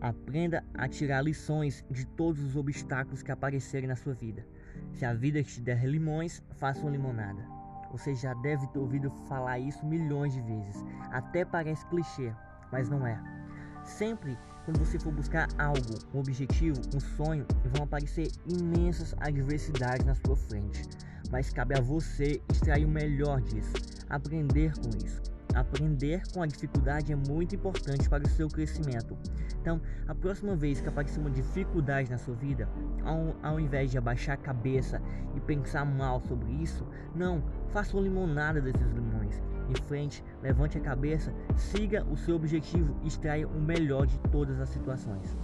Aprenda a tirar lições de todos os obstáculos que aparecerem na sua vida. Se a vida te der limões, faça uma limonada. Você já deve ter ouvido falar isso milhões de vezes. Até parece clichê, mas não é. Sempre quando você for buscar algo, um objetivo, um sonho, vão aparecer imensas adversidades na sua frente. Mas cabe a você extrair o melhor disso, aprender com isso. Aprender com a dificuldade é muito importante para o seu crescimento. Então, a próxima vez que aparecer uma dificuldade na sua vida, ao, ao invés de abaixar a cabeça e pensar mal sobre isso, não, faça uma limonada desses limões. Em frente, levante a cabeça, siga o seu objetivo e extraia o melhor de todas as situações.